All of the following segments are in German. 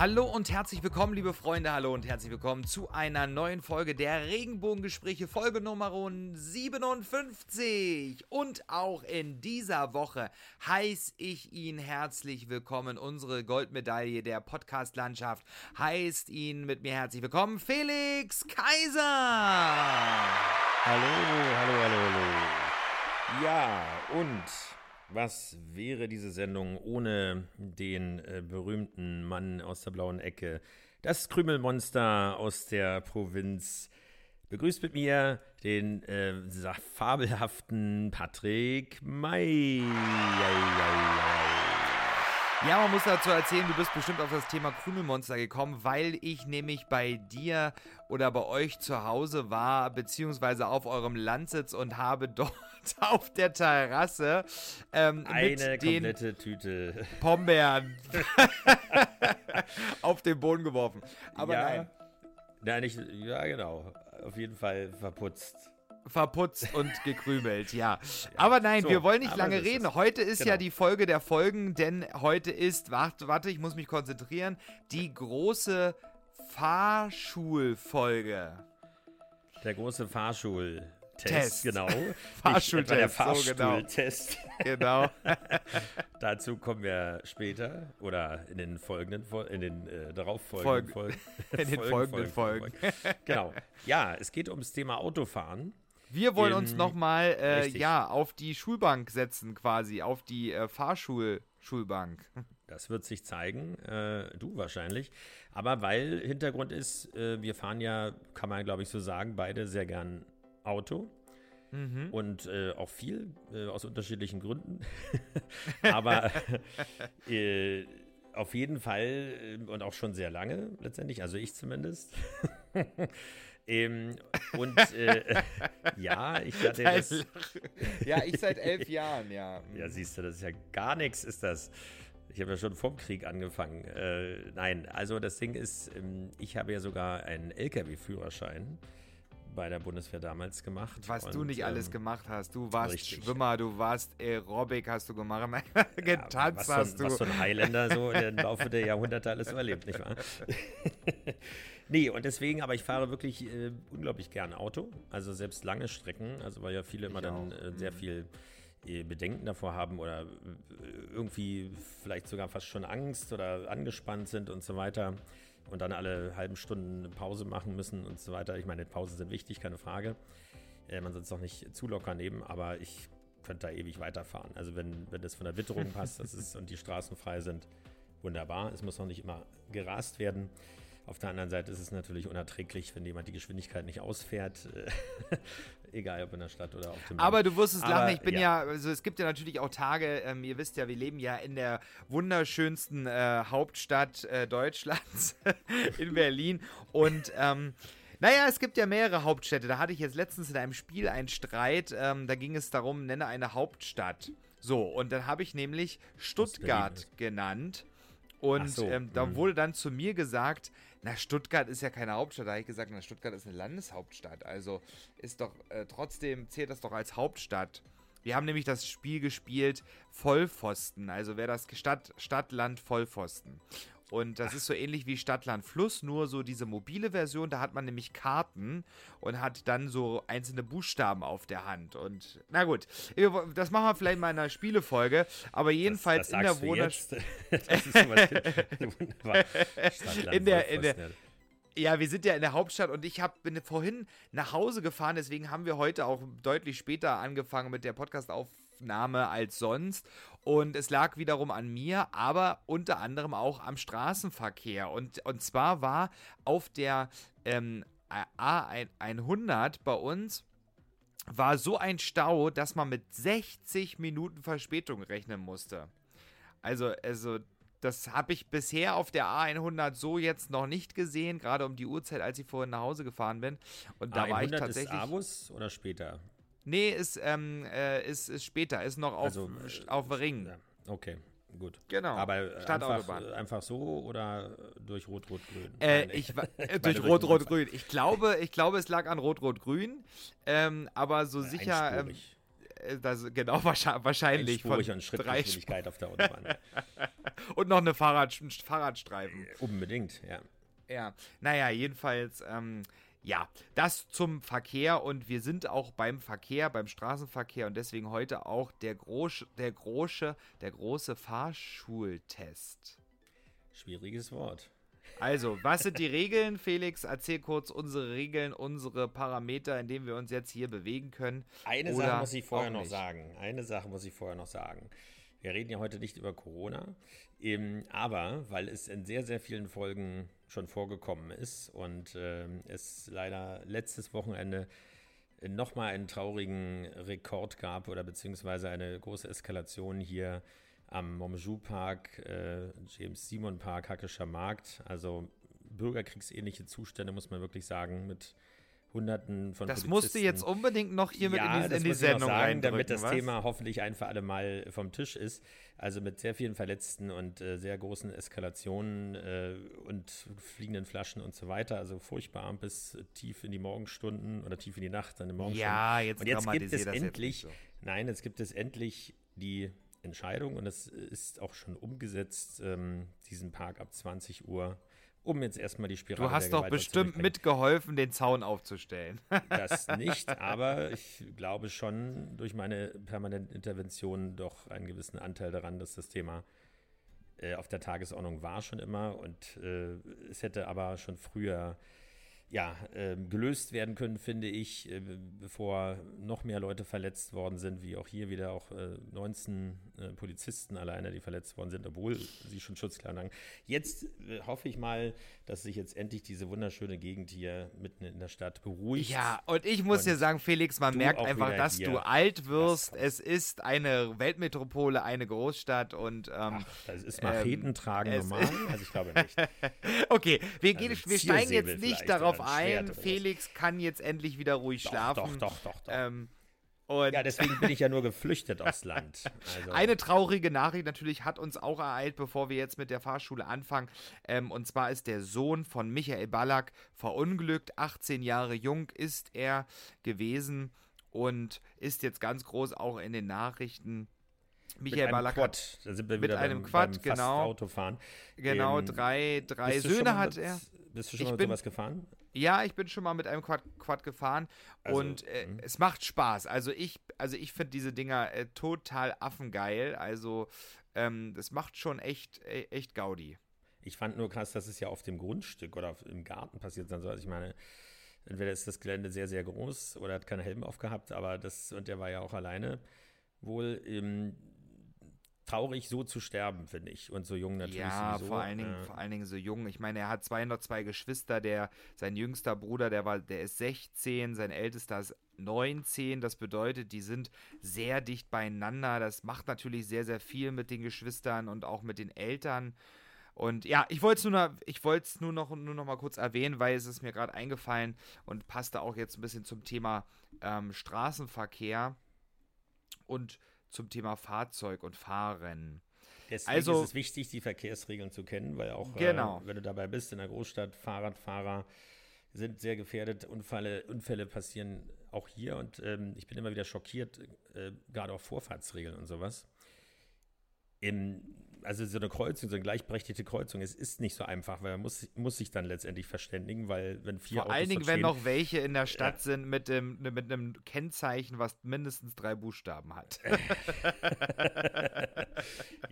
Hallo und herzlich willkommen, liebe Freunde. Hallo und herzlich willkommen zu einer neuen Folge der Regenbogengespräche, Folge Nummer 57. Und auch in dieser Woche heiße ich ihn herzlich willkommen. Unsere Goldmedaille der Podcast-Landschaft heißt ihn mit mir herzlich willkommen, Felix Kaiser. Hallo, hallo, hallo, hallo. Ja, und was wäre diese Sendung ohne den äh, berühmten Mann aus der blauen Ecke? Das Krümelmonster aus der Provinz. Begrüßt mit mir den äh, fabelhaften Patrick May. Ja, man muss dazu erzählen, du bist bestimmt auf das Thema Krümelmonster gekommen, weil ich nämlich bei dir oder bei euch zu Hause war, beziehungsweise auf eurem Landsitz und habe dort auf der Terrasse ähm, eine komplette Tüte Pombeeren auf den Boden geworfen. Aber ja, nein. Nein, ich, ja, genau. Auf jeden Fall verputzt verputzt und gekrümelt, ja. Aber nein, so, wir wollen nicht lange reden. Heute ist genau. ja die Folge der Folgen, denn heute ist, warte, warte, ich muss mich konzentrieren, die große Fahrschulfolge. Der große Fahrschul. Test, genau. Fahrschultest. Der Fahrstuhltest. Genau. genau. Dazu kommen wir später oder in den folgenden, in den äh, darauffolgenden Folgen. in den folgenden Folgen. Folgen. Genau. Ja, es geht ums Thema Autofahren. Wir wollen in, uns nochmal äh, ja, auf die Schulbank setzen, quasi, auf die äh, Fahrschulschulbank. Das wird sich zeigen, äh, du wahrscheinlich. Aber weil Hintergrund ist, äh, wir fahren ja, kann man glaube ich so sagen, beide sehr gern Auto. Mhm. Und äh, auch viel äh, aus unterschiedlichen Gründen. Aber äh, auf jeden Fall äh, und auch schon sehr lange letztendlich, also ich zumindest. Ähm, und äh, ja, ich hatte das. Ja, ich seit elf Jahren, ja. Ja, siehst du, das ist ja gar nichts, ist das. Ich habe ja schon vom Krieg angefangen. Äh, nein, also das Ding ist, ähm, ich habe ja sogar einen LKW-Führerschein bei der Bundeswehr damals gemacht. Was und, du nicht ähm, alles gemacht hast. Du warst richtig. Schwimmer, du warst Aerobic, hast du gemacht, getanzt ja, hast so, du. Was so ein Highlander so im Laufe der Jahrhunderte alles überlebt, nicht wahr? Nee, und deswegen, aber ich fahre wirklich äh, unglaublich gern Auto. Also selbst lange Strecken, also weil ja viele immer ich dann äh, sehr mhm. viel äh, Bedenken davor haben oder äh, irgendwie vielleicht sogar fast schon Angst oder angespannt sind und so weiter und dann alle halben Stunden eine Pause machen müssen und so weiter. Ich meine, Pausen sind wichtig, keine Frage. Äh, man soll es auch nicht zu locker nehmen, aber ich könnte da ewig weiterfahren. Also wenn, wenn das von der Witterung passt das ist, und die Straßen frei sind, wunderbar. Es muss auch nicht immer gerast werden. Auf der anderen Seite ist es natürlich unerträglich, wenn jemand die Geschwindigkeit nicht ausfährt. Egal ob in der Stadt oder auf dem Aber Land. du wirst es lachen, ich bin ja. ja. also es gibt ja natürlich auch Tage, ähm, ihr wisst ja, wir leben ja in der wunderschönsten äh, Hauptstadt äh, Deutschlands, in Berlin. Und ähm, naja, es gibt ja mehrere Hauptstädte. Da hatte ich jetzt letztens in einem Spiel einen Streit. Ähm, da ging es darum, nenne eine Hauptstadt. So, und dann habe ich nämlich Stuttgart genannt. Und so, ähm, da mhm. wurde dann zu mir gesagt, na, Stuttgart ist ja keine Hauptstadt. Da habe ich gesagt, na, Stuttgart ist eine Landeshauptstadt. Also ist doch äh, trotzdem zählt das doch als Hauptstadt. Wir haben nämlich das Spiel gespielt Vollpfosten. Also wäre das Stadt, Stadt, Land, Vollpfosten. Und das Ach. ist so ähnlich wie Stadtland Fluss, nur so diese mobile Version, da hat man nämlich Karten und hat dann so einzelne Buchstaben auf der Hand. Und na gut, das machen wir vielleicht mal in einer Spielefolge, aber jedenfalls das, das in der Wohnung. das ist wunderbar. in der, in der, ja, wir sind ja in der Hauptstadt und ich hab, bin vorhin nach Hause gefahren, deswegen haben wir heute auch deutlich später angefangen mit der Podcast-Aufnahme als sonst. Und es lag wiederum an mir, aber unter anderem auch am Straßenverkehr. Und, und zwar war auf der ähm, A100 bei uns war so ein Stau, dass man mit 60 Minuten Verspätung rechnen musste. Also, also das habe ich bisher auf der A100 so jetzt noch nicht gesehen, gerade um die Uhrzeit, als ich vorhin nach Hause gefahren bin. Und da A100 war ich tatsächlich. Ist Avus oder später? Nee, ist, ähm, äh, ist, ist später, ist noch auf, also, auf Ring. Ja, okay. Gut. Genau. Aber einfach, einfach so oder durch Rot-Rot-Grün? Äh, ich, äh, durch Rot-Rot-Grün. Ich glaube, ich glaube, es lag an Rot-Rot-Grün. Ähm, aber so sicher. Ähm, äh, das, genau, wahrscheinlich. Von und Schrittgeschwindigkeit auf der Autobahn. und noch eine Fahrrad, Fahrradstreifen. Unbedingt, ja. Ja, naja, jedenfalls. Ähm, ja, das zum Verkehr und wir sind auch beim Verkehr, beim Straßenverkehr und deswegen heute auch der große, der große, der große Fahrschultest. Schwieriges Wort. Also, was sind die Regeln, Felix? Erzähl kurz unsere Regeln, unsere Parameter, in denen wir uns jetzt hier bewegen können. Eine Sache muss ich vorher noch sagen. Eine Sache muss ich vorher noch sagen. Wir reden ja heute nicht über Corona, ähm, aber weil es in sehr, sehr vielen Folgen schon vorgekommen ist und äh, es leider letztes Wochenende nochmal einen traurigen Rekord gab oder beziehungsweise eine große Eskalation hier am Momju Park, äh, James Simon Park, Hackescher Markt. Also bürgerkriegsähnliche Zustände, muss man wirklich sagen, mit Hunderten von Das musst du jetzt unbedingt noch hier ja, mit in die, in die Sendung sagen, damit das was? Thema hoffentlich ein für alle Mal vom Tisch ist. Also mit sehr vielen Verletzten und äh, sehr großen Eskalationen äh, und fliegenden Flaschen und so weiter. Also furchtbar bis tief in die Morgenstunden oder tief in die Nacht, dann im Morgenstunden. Ja, jetzt, und jetzt gibt es endlich, so. nein, jetzt gibt es endlich die Entscheidung und es ist auch schon umgesetzt, ähm, diesen Park ab 20 Uhr um jetzt erstmal die Spirale Du hast doch bestimmt mitgeholfen, den Zaun aufzustellen. das nicht, aber ich glaube schon durch meine permanenten Interventionen doch einen gewissen Anteil daran, dass das Thema äh, auf der Tagesordnung war schon immer und äh, es hätte aber schon früher ja, äh, gelöst werden können, finde ich, äh, bevor noch mehr Leute verletzt worden sind, wie auch hier wieder auch äh, 19 äh, Polizisten alleine, die verletzt worden sind, obwohl sie schon Schutzkleidung haben. Jetzt äh, hoffe ich mal, dass sich jetzt endlich diese wunderschöne Gegend hier mitten in der Stadt beruhigt. Ja, und ich muss und dir sagen, Felix, man merkt einfach, dass du alt wirst. Es ist eine Weltmetropole, eine Großstadt und ähm, Ach, das ist Macheten tragen normal? Also ich glaube nicht. okay, wir, gehen, also wir steigen jetzt nicht darauf ein, Felix kann jetzt endlich wieder ruhig doch, schlafen. Doch, doch, doch, doch. Ähm, ja, deswegen bin ich ja nur geflüchtet aufs Land. Also. Eine traurige Nachricht natürlich hat uns auch ereilt, bevor wir jetzt mit der Fahrschule anfangen. Ähm, und zwar ist der Sohn von Michael Ballack verunglückt. 18 Jahre jung ist er gewesen und ist jetzt ganz groß auch in den Nachrichten. Michael mit Ballack Quad. da sind wir mit einem beim, Quad, beim genau. Autofahren. Genau, ähm, drei, drei Söhne hat er. Bist du schon ich mal bin, sowas gefahren? Ja, ich bin schon mal mit einem Quad, Quad gefahren also, und äh, mhm. es macht Spaß. Also ich, also ich finde diese Dinger äh, total affengeil. Also ähm, das macht schon echt, äh, echt Gaudi. Ich fand nur krass, dass es ja auf dem Grundstück oder im Garten passiert dann so. Also ich meine, entweder ist das Gelände sehr, sehr groß oder hat keinen Helm aufgehabt, aber das, und der war ja auch alleine wohl. Ähm, traurig, so zu sterben, finde ich. Und so jung natürlich. Ja, sowieso. vor allen, Dingen, äh, vor allen Dingen so jung. Ich meine, er hat 202 Geschwister. Der, sein jüngster Bruder, der war, der ist 16, sein ältester ist 19. Das bedeutet, die sind sehr dicht beieinander. Das macht natürlich sehr, sehr viel mit den Geschwistern und auch mit den Eltern. Und ja, ich wollte es nur, noch, nur, noch, nur noch mal kurz erwähnen, weil es ist mir gerade eingefallen und passte auch jetzt ein bisschen zum Thema ähm, Straßenverkehr. Und zum Thema Fahrzeug und Fahren. Deswegen also, ist es wichtig, die Verkehrsregeln zu kennen, weil auch, genau. äh, wenn du dabei bist in der Großstadt, Fahrradfahrer sind sehr gefährdet. Unfälle, Unfälle passieren auch hier und ähm, ich bin immer wieder schockiert, äh, gerade auch Vorfahrtsregeln und sowas. Im, also so eine Kreuzung, so eine gleichberechtigte Kreuzung, es ist nicht so einfach, weil man muss, muss sich dann letztendlich verständigen, weil wenn vier Vor Autos allen Dingen, wenn noch welche in der Stadt ja. sind mit, dem, mit einem Kennzeichen, was mindestens drei Buchstaben hat.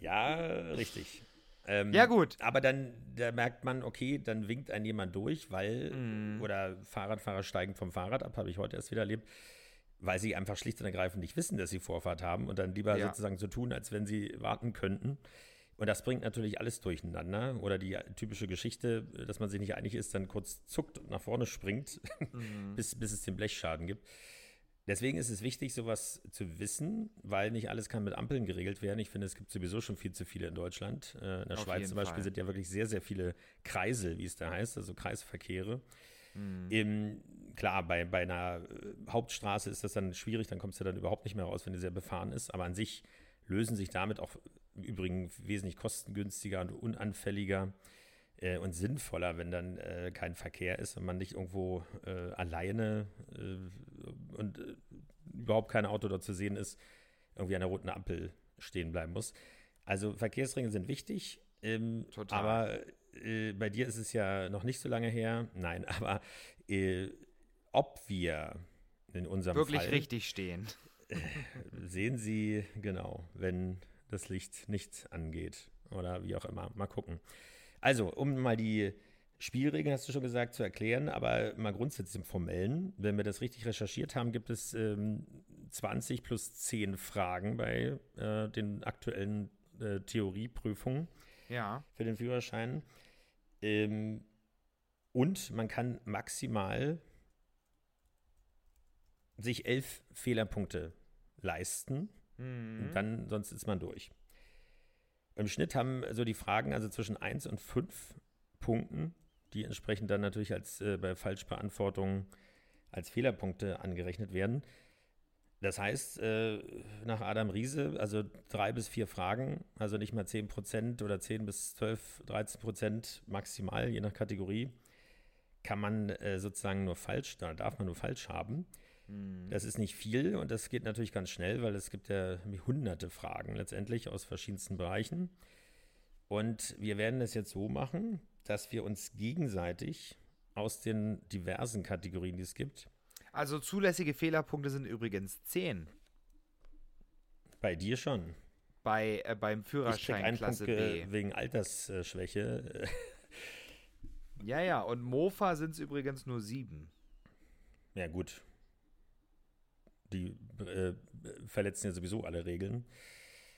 ja, richtig. Ähm, ja, gut. Aber dann da merkt man, okay, dann winkt ein jemand durch, weil, mm. oder Fahrradfahrer steigen vom Fahrrad ab, habe ich heute erst wieder erlebt weil sie einfach schlicht und ergreifend nicht wissen, dass sie Vorfahrt haben und dann lieber ja. sozusagen so tun, als wenn sie warten könnten. Und das bringt natürlich alles durcheinander. Oder die typische Geschichte, dass man sich nicht einig ist, dann kurz zuckt und nach vorne springt, mhm. bis, bis es den Blechschaden gibt. Deswegen ist es wichtig, sowas zu wissen, weil nicht alles kann mit Ampeln geregelt werden. Ich finde, es gibt sowieso schon viel zu viele in Deutschland. Äh, in der Auf Schweiz zum Beispiel Fall. sind ja wirklich sehr, sehr viele Kreise, wie es da heißt, also Kreisverkehre. Mhm. Im, klar, bei, bei einer äh, Hauptstraße ist das dann schwierig, dann kommst du dann überhaupt nicht mehr raus, wenn die sehr befahren ist. Aber an sich lösen sich damit auch im Übrigen wesentlich kostengünstiger und unanfälliger äh, und sinnvoller, wenn dann äh, kein Verkehr ist und man nicht irgendwo äh, alleine äh, und äh, überhaupt kein Auto dort zu sehen ist, irgendwie an der roten Ampel stehen bleiben muss. Also Verkehrsregeln sind wichtig, ähm, Total. aber äh, bei dir ist es ja noch nicht so lange her. Nein, aber ob wir in unserem wirklich Fall, richtig stehen, sehen Sie genau, wenn das Licht nicht angeht oder wie auch immer. Mal gucken. Also, um mal die Spielregeln, hast du schon gesagt, zu erklären, aber mal grundsätzlich im Formellen. Wenn wir das richtig recherchiert haben, gibt es ähm, 20 plus 10 Fragen bei äh, den aktuellen äh, Theorieprüfungen ja. für den Führerschein. Ähm, und man kann maximal sich elf Fehlerpunkte leisten. Mhm. Und dann, sonst ist man durch. Im Schnitt haben so die Fragen also zwischen 1 und 5 Punkten, die entsprechend dann natürlich als äh, bei Falschbeantwortung als Fehlerpunkte angerechnet werden. Das heißt, äh, nach Adam Riese, also drei bis vier Fragen, also nicht mal 10 Prozent oder 10 bis 12, 13 Prozent maximal, je nach Kategorie, kann man äh, sozusagen nur falsch, da darf man nur falsch haben. Mhm. Das ist nicht viel und das geht natürlich ganz schnell, weil es gibt ja hunderte Fragen letztendlich aus verschiedensten Bereichen. Und wir werden es jetzt so machen, dass wir uns gegenseitig aus den diversen Kategorien, die es gibt. Also zulässige Fehlerpunkte sind übrigens 10. Bei dir schon. Bei, äh, beim Führerschein ich Klasse Punkt, B. Wegen Altersschwäche. ja, ja, und Mofa sind es übrigens nur sieben. Ja, gut die äh, verletzen ja sowieso alle Regeln.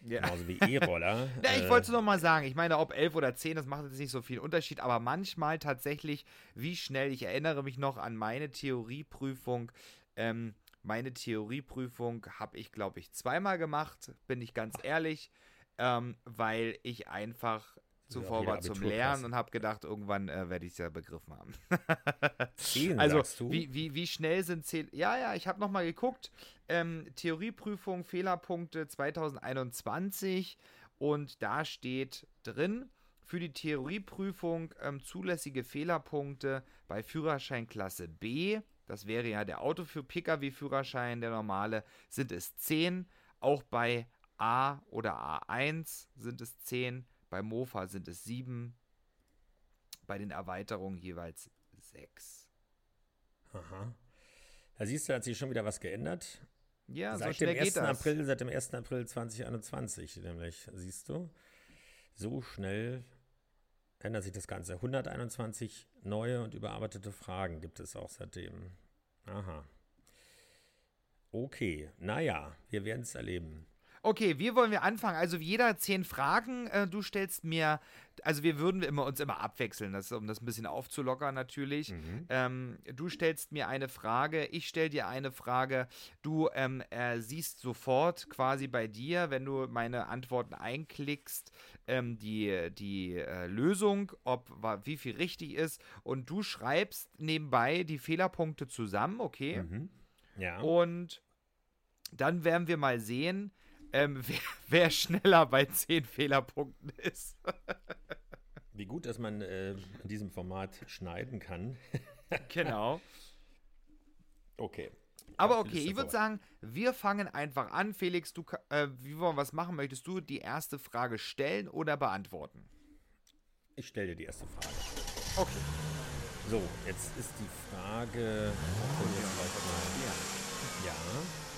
Ja. Genauso wie E-Roller. ja, ich wollte es noch mal sagen. Ich meine, ob 11 oder 10, das macht jetzt nicht so viel Unterschied, aber manchmal tatsächlich, wie schnell, ich erinnere mich noch an meine Theorieprüfung. Ähm, meine Theorieprüfung habe ich, glaube ich, zweimal gemacht, bin ich ganz ehrlich, ähm, weil ich einfach zuvor war zum Lernen und habe gedacht, irgendwann äh, werde ich es ja begriffen haben. Zehn, also, Wie, wie, wie schnell sind zehn? Ja, ja, ich habe nochmal geguckt. Ähm, Theorieprüfung, Fehlerpunkte 2021 und da steht drin, für die Theorieprüfung ähm, zulässige Fehlerpunkte bei Führerscheinklasse B, das wäre ja der Auto für Pkw-Führerschein, der normale, sind es 10. Auch bei A oder A1 sind es 10 bei Mofa sind es sieben. Bei den Erweiterungen jeweils sechs. Aha. Da siehst du, hat sich schon wieder was geändert. Ja, seit so dem 1. geht das. April, seit dem 1. April 2021, nämlich, siehst du. So schnell ändert sich das Ganze. 121 neue und überarbeitete Fragen gibt es auch seitdem. Aha. Okay, naja, wir werden es erleben. Okay, wie wollen wir anfangen? Also jeder zehn Fragen. Äh, du stellst mir, also wir würden immer, uns immer abwechseln, das, um das ein bisschen aufzulockern natürlich. Mhm. Ähm, du stellst mir eine Frage, ich stelle dir eine Frage. Du ähm, äh, siehst sofort quasi bei dir, wenn du meine Antworten einklickst, ähm, die, die äh, Lösung, ob wie viel richtig ist. Und du schreibst nebenbei die Fehlerpunkte zusammen, okay? Mhm. Ja. Und dann werden wir mal sehen, ähm, wer, wer, schneller bei 10 Fehlerpunkten ist. Wie gut, dass man äh, in diesem Format schneiden kann. genau. Okay. Aber okay, ich würde sagen, wir fangen einfach an. Felix, du, äh, wie wollen wir was machen? Möchtest du die erste Frage stellen oder beantworten? Ich stelle dir die erste Frage. Okay. So, jetzt ist die Frage. Ja. ja.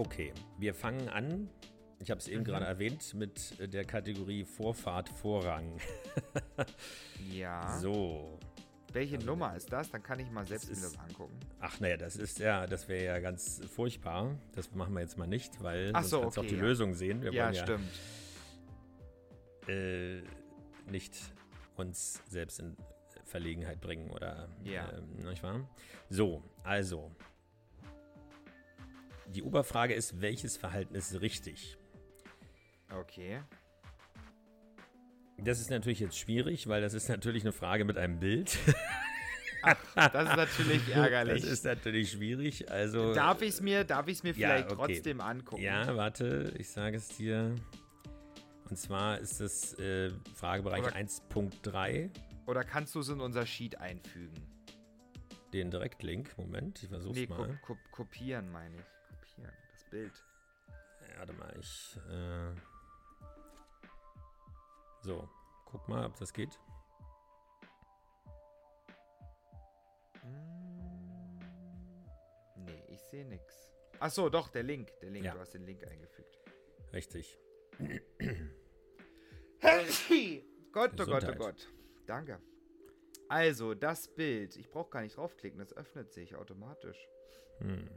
Okay, wir fangen an. Ich habe es eben mhm. gerade erwähnt mit der Kategorie Vorfahrt, Vorrang. ja. So. Welche also, Nummer ist das? Dann kann ich mal selbst mir das angucken. Ach naja, das ist ja, das wäre ja ganz furchtbar. Das machen wir jetzt mal nicht, weil Ach so, sonst okay, auch die ja. Lösung sehen. Wir ja, ja stimmt. Äh, nicht uns selbst in Verlegenheit bringen oder ja. äh, nicht wahr? So, also die Oberfrage ist, welches Verhalten ist richtig? Okay. Das ist natürlich jetzt schwierig, weil das ist natürlich eine Frage mit einem Bild. Ach, das ist natürlich ärgerlich. Das ist natürlich schwierig. Also darf ich es mir, darf ich mir vielleicht ja, okay. trotzdem angucken? Ja, warte, ich sage es dir. Und zwar ist es äh, Fragebereich 1.3. Oder kannst du es in unser Sheet einfügen? Den Direktlink, Moment, ich versuch's nee, mal. Ko kopieren meine ich. Bild. Ja, warte mal, ich. Äh so, guck mal, ob das geht. Hm, nee, ich sehe nichts. Ach so, doch, der Link. Der Link, ja. du hast den Link eingefügt. Richtig. Gott, oh Gott, oh Gott. Danke. Also, das Bild. Ich brauche gar nicht draufklicken, das öffnet sich automatisch. Hm.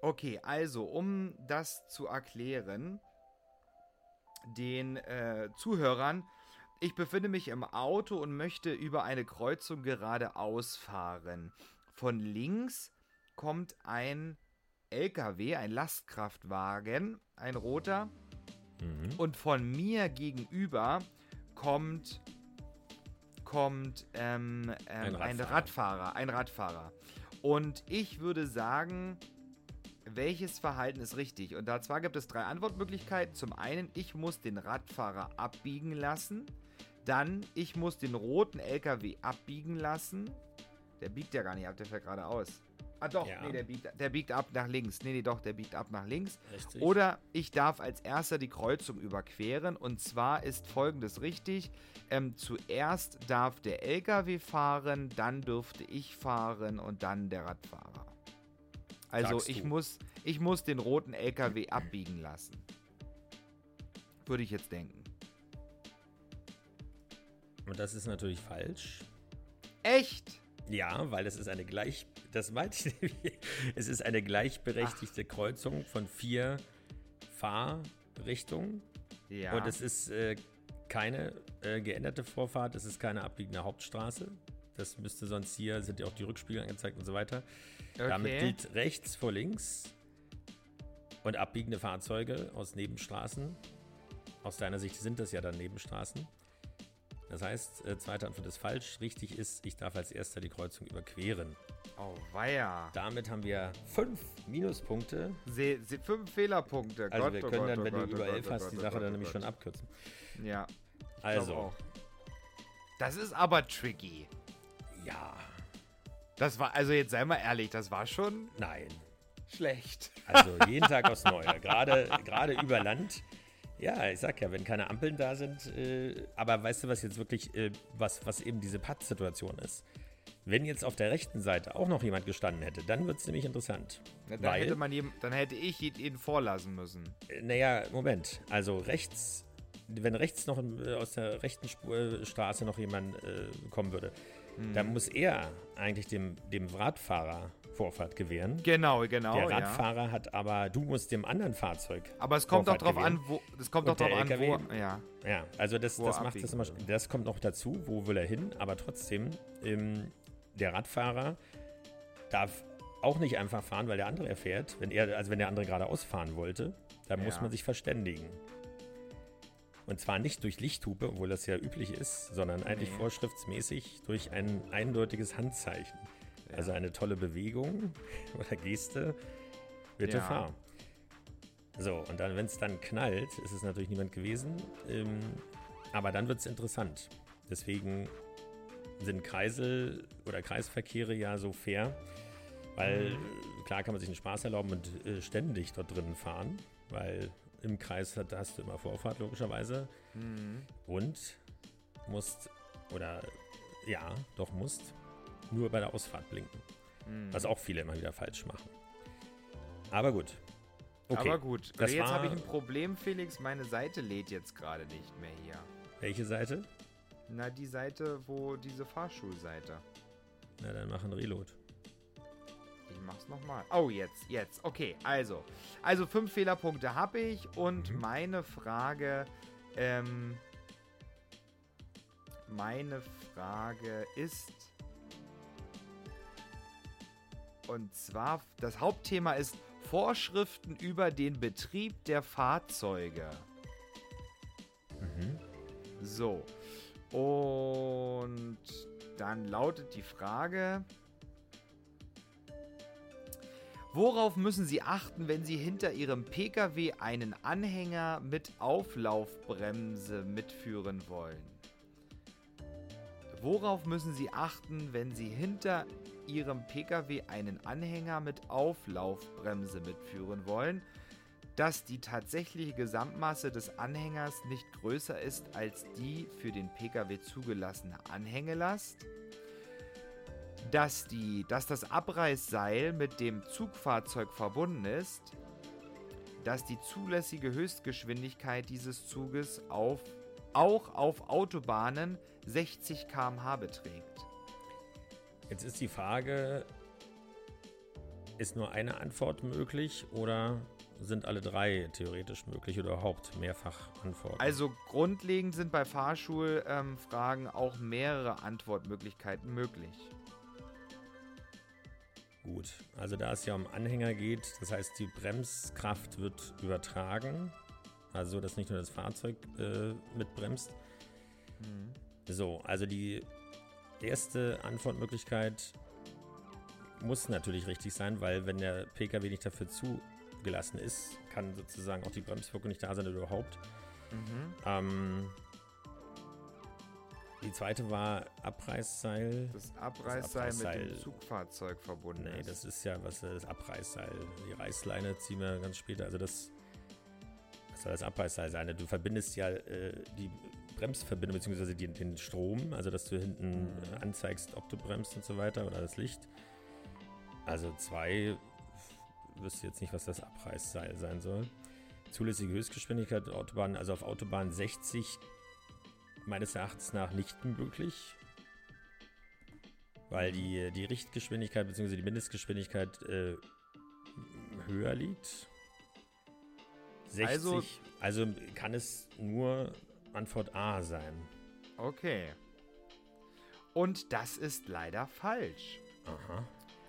Okay, also, um das zu erklären, den äh, Zuhörern, ich befinde mich im Auto und möchte über eine Kreuzung geradeaus fahren. Von links kommt ein LKW, ein Lastkraftwagen, ein roter. Mhm. Und von mir gegenüber kommt, kommt ähm, ähm, ein, Radfahrer. ein Radfahrer. Ein Radfahrer. Und ich würde sagen, welches Verhalten ist richtig? Und da zwar gibt es drei Antwortmöglichkeiten. Zum einen, ich muss den Radfahrer abbiegen lassen. Dann, ich muss den roten LKW abbiegen lassen. Der biegt ja gar nicht ab, der fährt geradeaus. Ah doch, ja. nee, der biegt, der biegt ab nach links. Nee, nee, doch, der biegt ab nach links. Richtig. Oder ich darf als erster die Kreuzung überqueren. Und zwar ist folgendes richtig. Ähm, zuerst darf der LKW fahren, dann dürfte ich fahren und dann der Radfahrer. Also ich muss, ich muss den roten LKW abbiegen lassen. Würde ich jetzt denken. Und das ist natürlich falsch. Echt? Ja, weil es ist eine gleich, das meinte ich, es ist eine gleichberechtigte Ach. Kreuzung von vier Fahrrichtungen. Ja. Und es ist äh, keine äh, geänderte Vorfahrt, es ist keine abbiegende Hauptstraße. Das müsste sonst hier, sind ja auch die Rückspiegel angezeigt und so weiter. Okay. Damit gilt rechts vor links und abbiegende Fahrzeuge aus Nebenstraßen. Aus deiner Sicht sind das ja dann Nebenstraßen. Das heißt, äh, zweite Antwort ist falsch. Richtig ist, ich darf als erster die Kreuzung überqueren. Oh, weia. Damit haben wir fünf Minuspunkte. Se, se, fünf Fehlerpunkte. Also Gott, wir oh können oh dann, wenn Gott, du über oh elf hast, die Sache dann nämlich schon abkürzen. Ja. Also. Das ist aber tricky. Ja. Das war, also jetzt sei mal ehrlich, das war schon. Nein. Schlecht. Also jeden Tag aufs Neue. Gerade, gerade über Land ja, ich sag ja, wenn keine Ampeln da sind, äh, aber weißt du, was jetzt wirklich, äh, was, was eben diese Pattsituation ist? Wenn jetzt auf der rechten Seite auch noch jemand gestanden hätte, dann wird es nämlich interessant. Ja, dann, weil, hätte man jedem, dann hätte ich ihn vorlassen müssen. Äh, naja, Moment. Also rechts, wenn rechts noch äh, aus der rechten Spur, äh, Straße noch jemand äh, kommen würde, hm. dann muss er eigentlich dem, dem Radfahrer Vorfahrt gewähren. Genau, genau. Der Radfahrer ja. hat aber, du musst dem anderen Fahrzeug. Aber es kommt Vorfahrt doch drauf gewähren. an, wo. Das kommt doch drauf an, wo. Ja. ja, also das, das macht das immer. Das kommt noch dazu, wo will er hin, aber trotzdem, ähm, der Radfahrer darf auch nicht einfach fahren, weil der andere erfährt. Wenn er, also wenn der andere geradeaus fahren wollte, dann ja. muss man sich verständigen. Und zwar nicht durch Lichthupe, obwohl das ja üblich ist, sondern eigentlich nee. vorschriftsmäßig durch ein eindeutiges Handzeichen. Also eine tolle Bewegung oder Geste. Bitte ja. fahr. So, und dann, wenn es dann knallt, ist es natürlich niemand gewesen. Ähm, aber dann wird es interessant. Deswegen sind Kreisel oder Kreisverkehre ja so fair, weil mhm. klar kann man sich einen Spaß erlauben und äh, ständig dort drinnen fahren, weil im Kreis hat, hast du immer Vorfahrt logischerweise mhm. und musst oder ja, doch musst nur bei der Ausfahrt blinken. Mhm. Was auch viele immer wieder falsch machen. Aber gut. Okay. Aber gut. Das jetzt habe ich ein Problem, Felix. Meine Seite lädt jetzt gerade nicht mehr hier. Welche Seite? Na, die Seite, wo diese Fahrschulseite. Na, dann mach ein Reload. Ich mach's nochmal. Oh, jetzt, jetzt. Okay, also. Also fünf Fehlerpunkte habe ich und mhm. meine Frage, ähm, meine Frage ist, und zwar, das Hauptthema ist Vorschriften über den Betrieb der Fahrzeuge. Mhm. So. Und dann lautet die Frage, Worauf müssen Sie achten, wenn Sie hinter Ihrem Pkw einen Anhänger mit Auflaufbremse mitführen wollen? Worauf müssen Sie achten, wenn Sie hinter Ihrem Pkw einen Anhänger mit Auflaufbremse mitführen wollen? Dass die tatsächliche Gesamtmasse des Anhängers nicht größer ist als die für den Pkw zugelassene Anhängelast? Dass, die, dass das Abreißseil mit dem Zugfahrzeug verbunden ist, dass die zulässige Höchstgeschwindigkeit dieses Zuges auf, auch auf Autobahnen 60 km/h beträgt. Jetzt ist die Frage, ist nur eine Antwort möglich oder sind alle drei theoretisch möglich oder überhaupt mehrfach Antworten? Also grundlegend sind bei Fahrschulfragen ähm, auch mehrere Antwortmöglichkeiten möglich. Gut, also da es ja um Anhänger geht, das heißt, die Bremskraft wird übertragen, also dass nicht nur das Fahrzeug äh, mitbremst. Mhm. So, also die erste Antwortmöglichkeit muss natürlich richtig sein, weil wenn der Pkw nicht dafür zugelassen ist, kann sozusagen auch die Bremswirkung nicht da sein oder überhaupt. Mhm. Ähm, die zweite war Abreißseil. Das Abreißseil, das Abreißseil mit dem Zugfahrzeug verbunden nee, ist. das ist ja was das Abreißseil. Die Reißleine ziehen wir ganz später. Also das, was soll das Abreißseil sein? Du verbindest ja äh, die Bremsverbindung bzw. Den, den Strom, also dass du hinten mhm. anzeigst, ob du bremst und so weiter oder das Licht. Also zwei, wüsste jetzt nicht, was das Abreißseil sein soll. Zulässige Höchstgeschwindigkeit Autobahn, also auf Autobahn 60 meines Erachtens nach nicht möglich, weil die, die Richtgeschwindigkeit bzw. die Mindestgeschwindigkeit äh, höher liegt. 60, also, also kann es nur Antwort A sein. Okay. Und das ist leider falsch. Aha.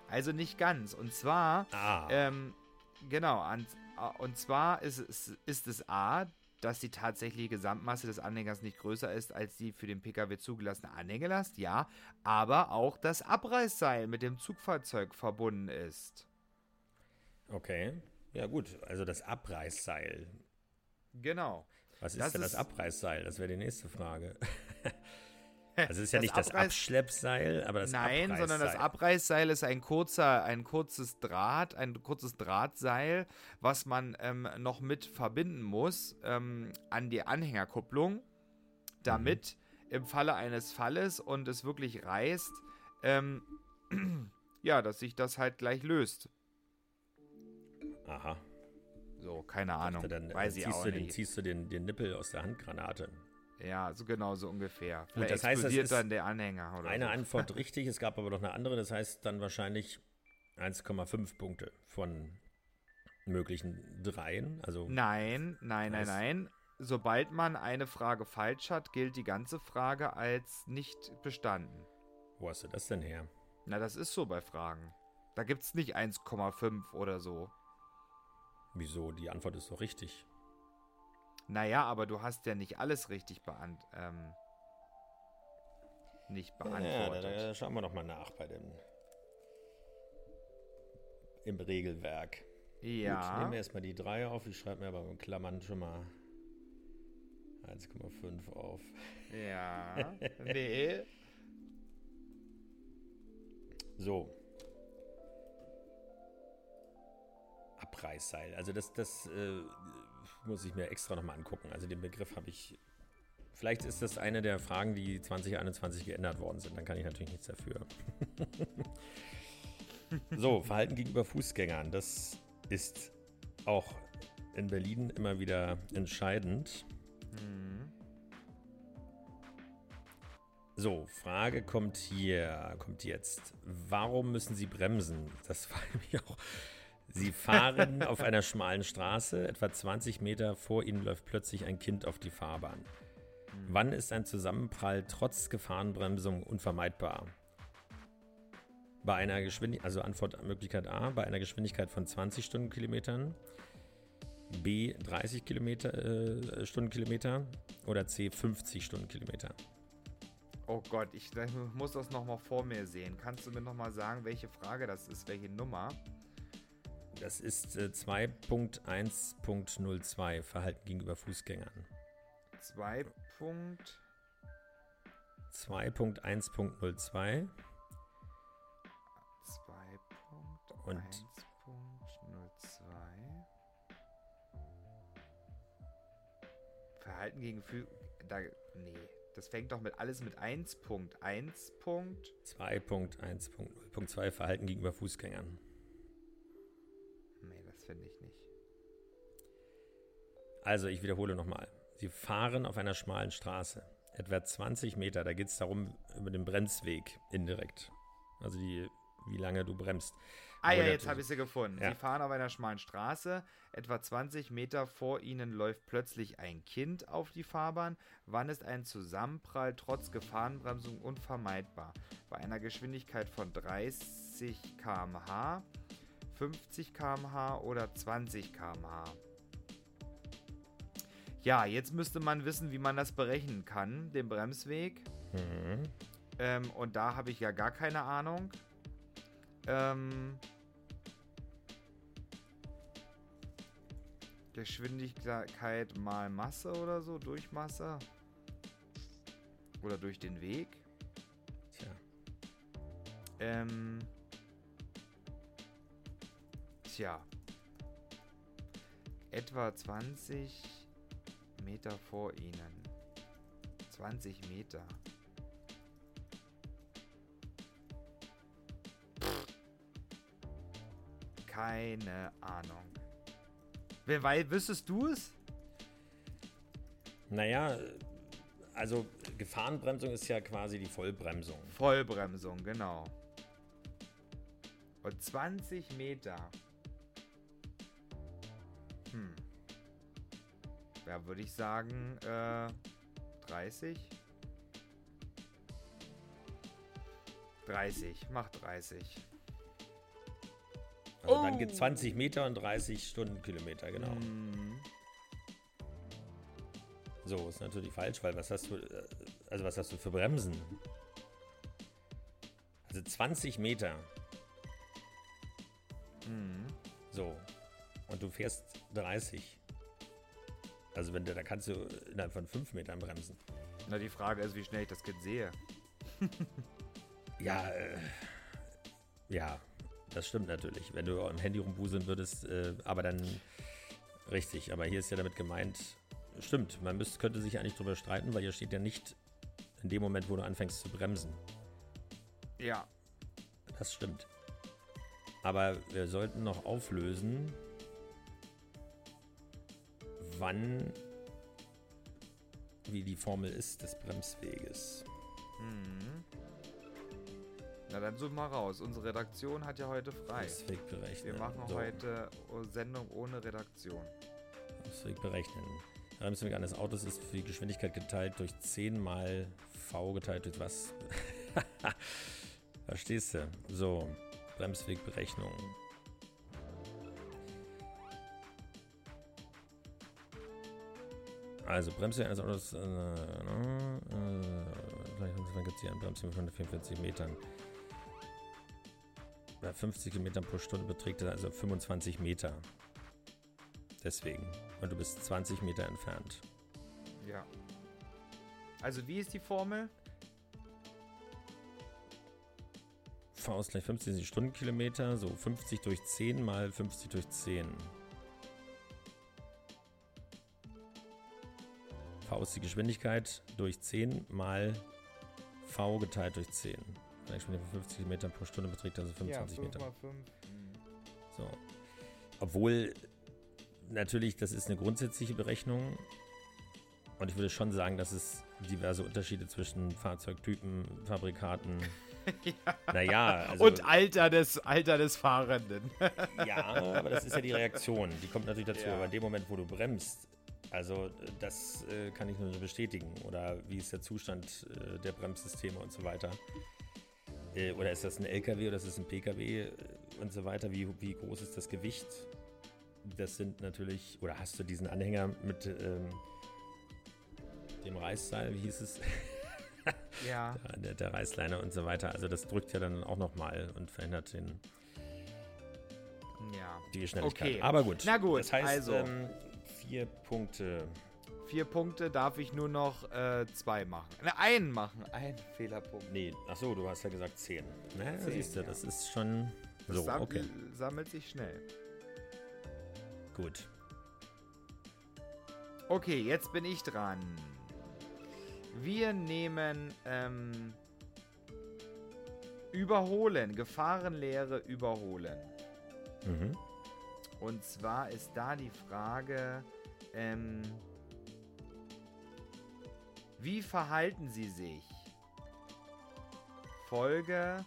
Also nicht ganz. Und zwar, ah. ähm, genau, und zwar ist es, ist es A, dass die tatsächliche Gesamtmasse des Anhängers nicht größer ist als die für den Pkw zugelassene Anhängelast, ja, aber auch das Abreißseil mit dem Zugfahrzeug verbunden ist. Okay, ja gut, also das Abreißseil. Genau. Was ist das denn das Abreißseil? Das wäre die nächste Frage. Also es ist ja nicht das Abschleppseil, aber das Nein, sondern das Abreißseil ist ein kurzer, ein kurzes Draht, ein kurzes Drahtseil, was man ähm, noch mit verbinden muss ähm, an die Anhängerkupplung, damit mhm. im Falle eines Falles und es wirklich reißt, ähm, ja, dass sich das halt gleich löst. Aha. So, keine Ahnung. Dann, Weiß äh, ich auch nicht. Den, ziehst du den, den Nippel aus der Handgranate. Ja, so genau so ungefähr. Vielleicht das heißt, explodiert das dann der Anhänger oder Eine so. Antwort richtig, es gab aber noch eine andere, das heißt dann wahrscheinlich 1,5 Punkte von möglichen dreien. Also nein, nein, nein, nein. Sobald man eine Frage falsch hat, gilt die ganze Frage als nicht bestanden. Wo hast du das denn her? Na, das ist so bei Fragen. Da gibt es nicht 1,5 oder so. Wieso? Die Antwort ist doch richtig. Naja, aber du hast ja nicht alles richtig beant ähm, nicht beantwortet. Ja, da, da schauen wir nochmal nach bei dem im Regelwerk. Ja. Gut, nehmen wir erstmal die 3 auf. Ich schreibe mir aber in Klammern schon mal 1,5 auf. Ja. nee. So. Abreißseil. Also das, das äh, muss ich mir extra nochmal angucken. Also den Begriff habe ich. Vielleicht ist das eine der Fragen, die 2021 geändert worden sind. Dann kann ich natürlich nichts dafür. so, Verhalten gegenüber Fußgängern. Das ist auch in Berlin immer wieder entscheidend. So, Frage kommt hier, kommt jetzt. Warum müssen Sie bremsen? Das war nämlich auch Sie fahren auf einer schmalen Straße, etwa 20 Meter vor Ihnen läuft plötzlich ein Kind auf die Fahrbahn. Wann ist ein Zusammenprall trotz Gefahrenbremsung unvermeidbar? Bei einer Geschwindigkeit, also Antwortmöglichkeit A, bei einer Geschwindigkeit von 20 Stundenkilometern, B 30 Kilometer, äh, Stundenkilometer oder C 50 Stundenkilometer. Oh Gott, ich, ich muss das nochmal vor mir sehen. Kannst du mir nochmal sagen, welche Frage das ist, welche Nummer? Das ist äh, 2.1.02 Verhalten gegenüber Fußgängern. 2. 2.1.02 und 2.1.02 Verhalten gegen Fü da nee, das fängt doch mit alles mit 1.1. 2.1.0.2 Verhalten gegenüber Fußgängern. Finde ich nicht. Also, ich wiederhole nochmal. Sie fahren auf einer schmalen Straße, etwa 20 Meter. Da geht es darum, über den Bremsweg indirekt. Also, die, wie lange du bremst. Ah ja, jetzt habe ich sie gefunden. Ja. Sie fahren auf einer schmalen Straße. Etwa 20 Meter vor ihnen läuft plötzlich ein Kind auf die Fahrbahn. Wann ist ein Zusammenprall trotz Gefahrenbremsung unvermeidbar? Bei einer Geschwindigkeit von 30 km/h, 50 km/h oder 20 km/h? Ja, jetzt müsste man wissen, wie man das berechnen kann, den Bremsweg. Mhm. Ähm, und da habe ich ja gar keine Ahnung. Ähm, Geschwindigkeit mal Masse oder so, Durchmasse. Oder durch den Weg. Tja. Ähm, tja. Etwa 20 Meter vor ihnen. 20 Meter. Keine Ahnung. Wer weiß, wüsstest du es? Naja, also Gefahrenbremsung ist ja quasi die Vollbremsung. Vollbremsung, genau. Und 20 Meter. Ja, würde ich sagen, äh, 30? 30, mach 30. Also Oh. dann geht 20 Meter und 30 Stundenkilometer, genau. Hm. So, ist natürlich falsch, weil was hast du, äh, also was hast du für Bremsen? Also 20 Meter, Hm. so. Und du fährst 30. Also wenn du, da kannst du innerhalb von 5 Metern bremsen. Na, die Frage ist, wie schnell ich das Kind sehe. Ja, äh, ja, das stimmt natürlich. Wenn du am Handy rumbuseln würdest, äh, aber dann richtig. Aber hier ist ja damit gemeint, stimmt, man müsste, könnte sich eigentlich drüber streiten, weil hier steht ja nicht in dem Moment, wo du anfängst zu bremsen. Ja. Das stimmt. Aber wir sollten noch auflösen, wann, wie die Formel ist des Bremsweges. Hm. Na, dann such mal raus. Unsere Redaktion hat ja heute frei. Bremsweg berechnen. Wir machen So. heute Sendung ohne Redaktion. Bremsweg berechnen. Bremsweg eines Autos ist für die Geschwindigkeit geteilt durch 10 mal V geteilt durch was? Verstehst du? So, Bremswegberechnung. Also, Bremsweg eines Autos, äh, äh, dann gibt es hier einen Bremsweg von 144 Metern. Bei 50 Kilometern pro Stunde beträgt er also 25 Meter. Deswegen. Und du bist 20 Meter entfernt. Ja. Also, wie ist die Formel? V ist gleich 15 Stundenkilometer, so 50 durch 10 mal 50 durch 10. V ist die Geschwindigkeit durch 10 mal V geteilt durch 10. Eine Geschwindigkeit von 50 Metern pro Stunde beträgt also 25 Meter. mal 5. So. Obwohl, natürlich, das ist eine grundsätzliche Berechnung. Und ich würde schon sagen, dass es diverse Unterschiede zwischen Fahrzeugtypen, Fabrikaten. ja. Naja, also. Und Alter des, Alter des Fahrenden. Ja, aber das ist ja die Reaktion. Die kommt natürlich dazu. Ja. Aber in dem Moment, wo du bremst, also das äh, kann ich nur so bestätigen. Oder wie ist der Zustand äh, der Bremssysteme und so weiter. Äh, oder ist das ein LKW oder ist das ein PKW äh, und so weiter? Wie, wie groß ist das Gewicht? Das sind natürlich, oder hast du diesen Anhänger mit ähm, dem Reißseil, wie hieß es? ja. der, der Reißleiner und so weiter. Also das drückt ja dann auch nochmal und verhindert den, Ja. Die Schnelligkeit. Okay. Aber gut. Na gut, Das heißt, also. ähm, vier Punkte. Vier Punkte darf ich nur noch äh, zwei machen. Ne, einen machen. Einen Fehlerpunkt. Nee, ach so, du hast ja gesagt zehn. Ne, Zehn, siehst du, ja. das ist schon Das so, sam okay. sammelt sich schnell. Gut. Okay, jetzt bin ich dran. Wir nehmen ähm, Überholen, Gefahrenlehre überholen. Mhm. Und zwar ist da die Frage, ähm, wie verhalten Sie sich? Folge.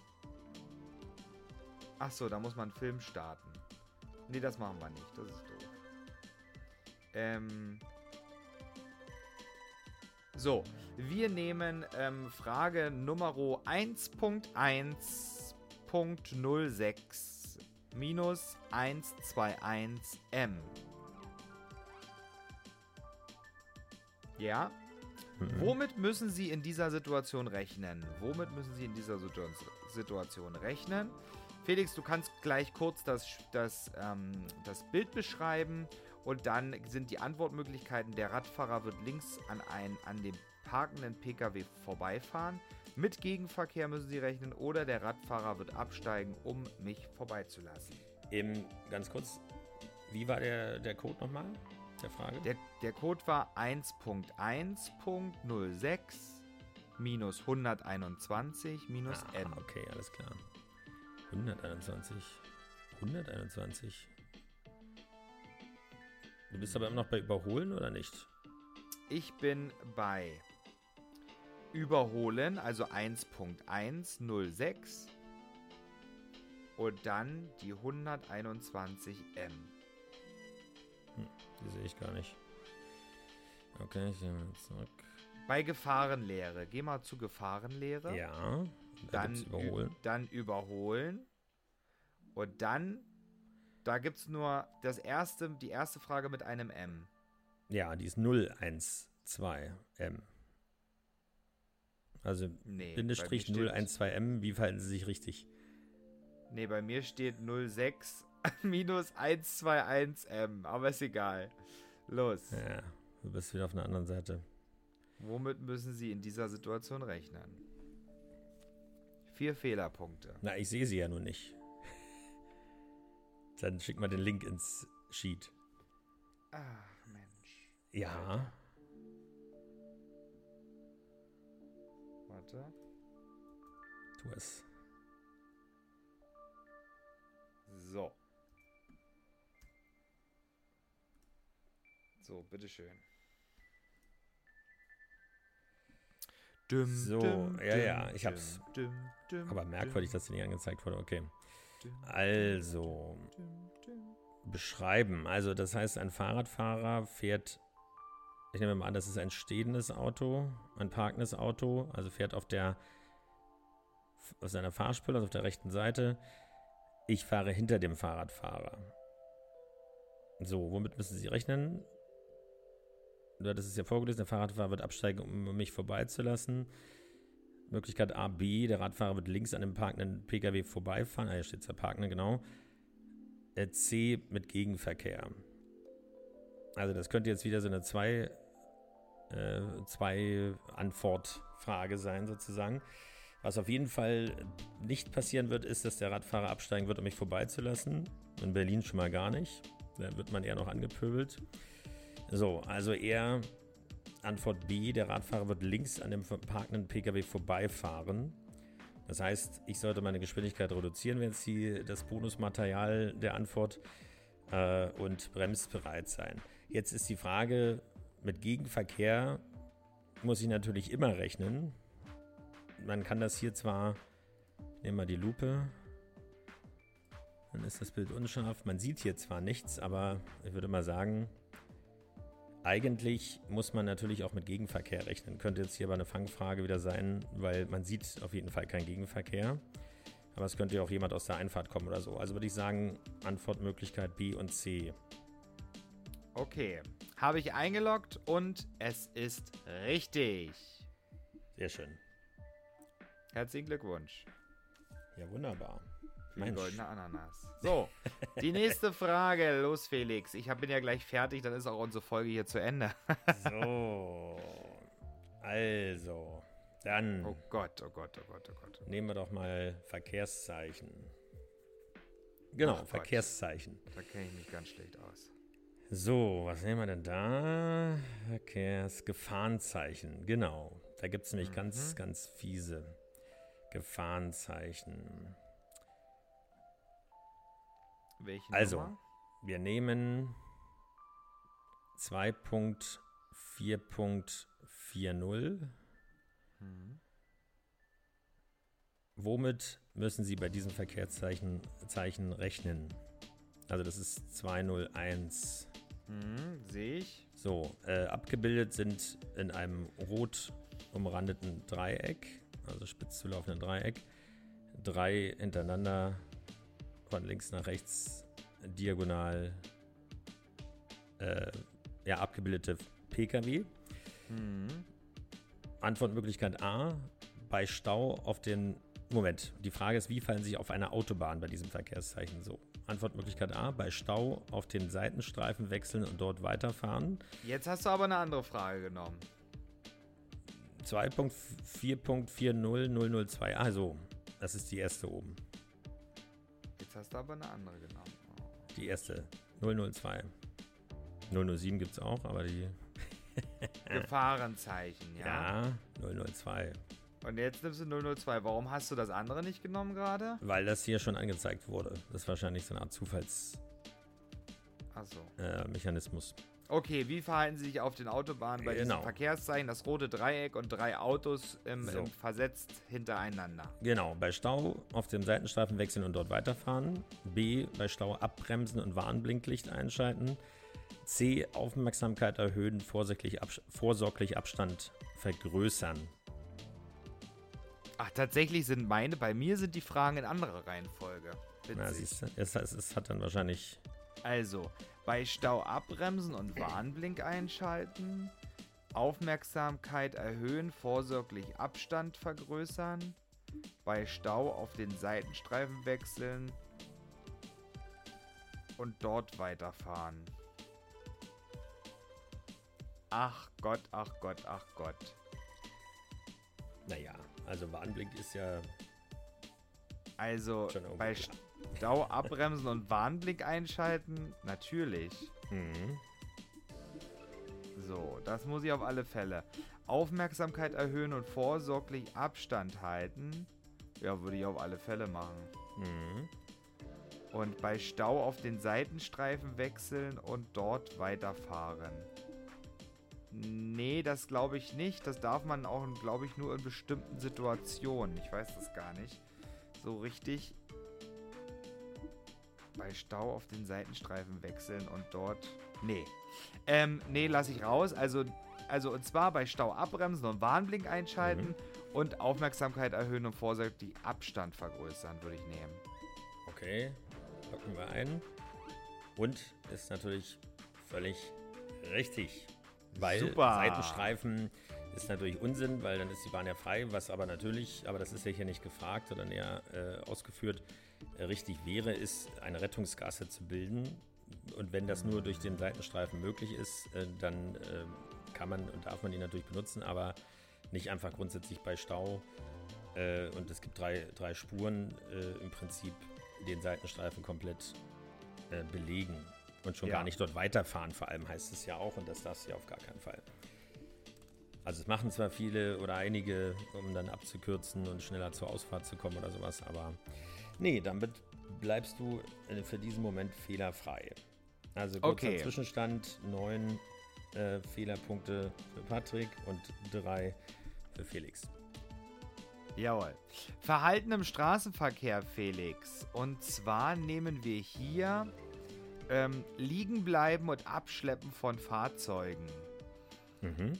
Ach so, da muss man einen Film starten. Nee, das machen wir nicht. Das ist doof. Ähm. So, wir nehmen ähm, Frage Nummer 1.1.06 minus 121m. Ja? Mhm. Womit müssen Sie in dieser Situation rechnen? Womit müssen Sie in dieser Situ Situation rechnen? Felix, du kannst gleich kurz das, das, ähm, das Bild beschreiben und dann sind die Antwortmöglichkeiten, der Radfahrer wird links an, ein, an dem parkenden Pkw vorbeifahren. Mit Gegenverkehr müssen Sie rechnen oder der Radfahrer wird absteigen, um mich vorbeizulassen. Eben ganz kurz, wie war der, der Code nochmal? Der Frage? Der, der Code war 1.1.06 minus 121 minus ah, n. Okay, alles klar. 121. 121. Du bist aber immer noch bei Überholen oder nicht? Ich bin bei Überholen, also 1.106 und dann die 121m. Die sehe ich gar nicht. Okay, ich gehe mal zurück. Bei Gefahrenlehre. Geh mal zu Gefahrenlehre. Ja, da Dann überholen. dann überholen. Und dann, da gibt es nur das erste, die erste Frage mit einem M. Ja, die ist 012M. Also Nee. Bindestrich bei mir steht- 012M, wie verhalten sie sich richtig? Nee, bei mir steht 06 minus 121M. Aber ist egal. Los. Ja, du bist wieder auf einer anderen Seite. Womit müssen Sie in dieser Situation rechnen? Vier Fehlerpunkte. Na, ich sehe sie ja nur nicht. Dann schick mal den Link ins Sheet. Ach, Mensch. Ja, Warte. tu es. So. So, bitteschön. Dum, So, dum, ja, ja, ich hab's. dum, dum, Aber merkwürdig, dass dir nicht angezeigt wurde. Okay. Also, beschreiben. Also, das heißt, ein Fahrradfahrer fährt, ich nehme mal an, das ist ein stehendes Auto, ein parkendes Auto, also fährt auf der, auf seiner Fahrspur, also auf der rechten Seite. Ich fahre hinter dem Fahrradfahrer. So, womit müssen Sie rechnen? Hattest es ja vorgelesen, der Fahrradfahrer wird absteigen, um mich vorbeizulassen. Möglichkeit A, B, der Radfahrer wird links an dem parkenden Pkw vorbeifahren. Ah, hier steht es der Parkende, genau. Äh, C mit Gegenverkehr. Also das könnte jetzt wieder so eine zwei, äh, zwei Antwortfrage sein sozusagen. Was auf jeden Fall nicht passieren wird, ist, dass der Radfahrer absteigen wird, um mich vorbeizulassen. In Berlin schon mal gar nicht. Da wird man eher noch angepöbelt. So, also eher Antwort B, der Radfahrer wird links an dem parkenden Pkw vorbeifahren. Das heißt, ich sollte meine Geschwindigkeit reduzieren, wenn es das Bonusmaterial der Antwort äh, und bremsbereit sein. Jetzt ist die Frage, mit Gegenverkehr muss ich natürlich immer rechnen. Man kann das hier zwar, nehmen wir die Lupe, dann ist das Bild unscharf. Man sieht hier zwar nichts, aber ich würde mal sagen, eigentlich muss man natürlich auch mit Gegenverkehr rechnen. Könnte jetzt hier aber eine Fangfrage wieder sein, weil man sieht auf jeden Fall keinen Gegenverkehr. Aber es könnte ja auch jemand aus der Einfahrt kommen oder so. Also würde ich sagen, Antwortmöglichkeit B und C. Okay. Habe ich eingeloggt und es ist richtig. Sehr schön. Herzlichen Glückwunsch. Ja, wunderbar. Für die goldene Ananas. So, die nächste Frage. Los, Felix. Ich bin ja gleich fertig, dann ist auch unsere Folge hier zu Ende. so. Also, dann. Oh Gott, oh Gott, oh Gott, oh Gott. Nehmen wir doch mal Verkehrszeichen. Genau, Ach Verkehrszeichen. Gott. Da kenne ich mich ganz schlecht aus. So, was nehmen wir denn da? Verkehrsgefahrenzeichen. Genau. Da gibt es nämlich mhm. ganz, ganz fiese Gefahrenzeichen. Welche also, Nummer? wir nehmen 2.4.40. Mhm. Womit müssen Sie bei diesem Verkehrszeichen Zeichen rechnen? Also das ist 201. Mhm, Sehe ich. So, äh, abgebildet sind in einem rot umrandeten Dreieck, also spitz zu laufenden Dreieck, drei hintereinander von links nach rechts diagonal äh, ja, abgebildete Pkw. Mhm. Antwortmöglichkeit A, bei Stau auf den Moment, die Frage ist, wie fallen Sie auf eine Autobahn bei diesem Verkehrszeichen so? Antwortmöglichkeit A, bei Stau auf den Seitenstreifen wechseln und dort weiterfahren. Jetzt hast du aber eine andere Frage genommen. 2.4.40002, also, das ist die erste oben. Jetzt hast du aber eine andere genommen. Oh. Die erste, 002. 007 gibt es auch, aber die. Gefahrenzeichen, ja. Ja, 002. Und jetzt nimmst du 002. Warum hast du das andere nicht genommen gerade? Weil das hier schon angezeigt wurde. Das ist wahrscheinlich so eine Art Zufallsmechanismus. So. Äh, okay, wie verhalten Sie sich auf den Autobahnen bei genau. diesem Verkehrszeichen? Das rote Dreieck und drei Autos im, so. im versetzt hintereinander. Genau, bei Stau auf dem Seitenstreifen wechseln und dort weiterfahren. B, bei Stau abbremsen und Warnblinklicht einschalten. C, Aufmerksamkeit erhöhen, vorsorglich Abstand vergrößern. Ach, tatsächlich sind meine, bei mir sind die Fragen in anderer Reihenfolge. Ja, siehst du, es, es, es hat dann wahrscheinlich. Also, bei Stau abbremsen und Warnblink einschalten, Aufmerksamkeit erhöhen, vorsorglich Abstand vergrößern, bei Stau auf den Seitenstreifen wechseln und dort weiterfahren. Ach Gott, ach Gott, ach Gott. Naja, also Warnblick ist ja. Also bei Stau abbremsen und Warnblick einschalten, natürlich. Mhm. So, das muss ich auf alle Fälle. Aufmerksamkeit erhöhen und vorsorglich Abstand halten. Ja, würde ich auf alle Fälle machen. Mhm. Und bei Stau auf den Seitenstreifen wechseln und dort weiterfahren. Nee, das glaube ich nicht. Das darf man auch, glaube ich, nur in bestimmten Situationen. Ich weiß das gar nicht. So richtig. Bei Stau auf den Seitenstreifen wechseln und dort. Nee. Ähm, nee, lasse ich raus. Also, also und zwar bei Stau abbremsen und Warnblink einschalten mhm. und Aufmerksamkeit erhöhen und vorsorglich Abstand vergrößern, würde ich nehmen. Okay, packen wir ein. Und ist natürlich völlig richtig. Weil Super. Seitenstreifen ist natürlich Unsinn, weil dann ist die Bahn ja frei, was aber natürlich, aber das ist ja hier nicht gefragt, sondern eher äh, ausgeführt, äh, richtig wäre, ist eine Rettungsgasse zu bilden. Und wenn das nur durch den Seitenstreifen möglich ist, äh, dann äh, kann man und darf man die natürlich benutzen, aber nicht einfach grundsätzlich bei Stau. Äh, und es gibt drei, drei Spuren äh, im Prinzip den Seitenstreifen komplett belegen. Und schon ja. gar nicht dort weiterfahren, vor allem heißt es ja auch, und das darfst du ja auf gar keinen Fall. Also es machen zwar viele oder einige, um dann abzukürzen und schneller zur Ausfahrt zu kommen oder sowas, aber nee, damit bleibst du äh, für diesen Moment fehlerfrei. Also kurzer okay. Zwischenstand, neun äh, Fehlerpunkte für Patrick und drei für Felix. Jawohl. Verhalten im Straßenverkehr, Felix. Und zwar nehmen wir hier ähm, liegen bleiben und abschleppen von Fahrzeugen. Mhm.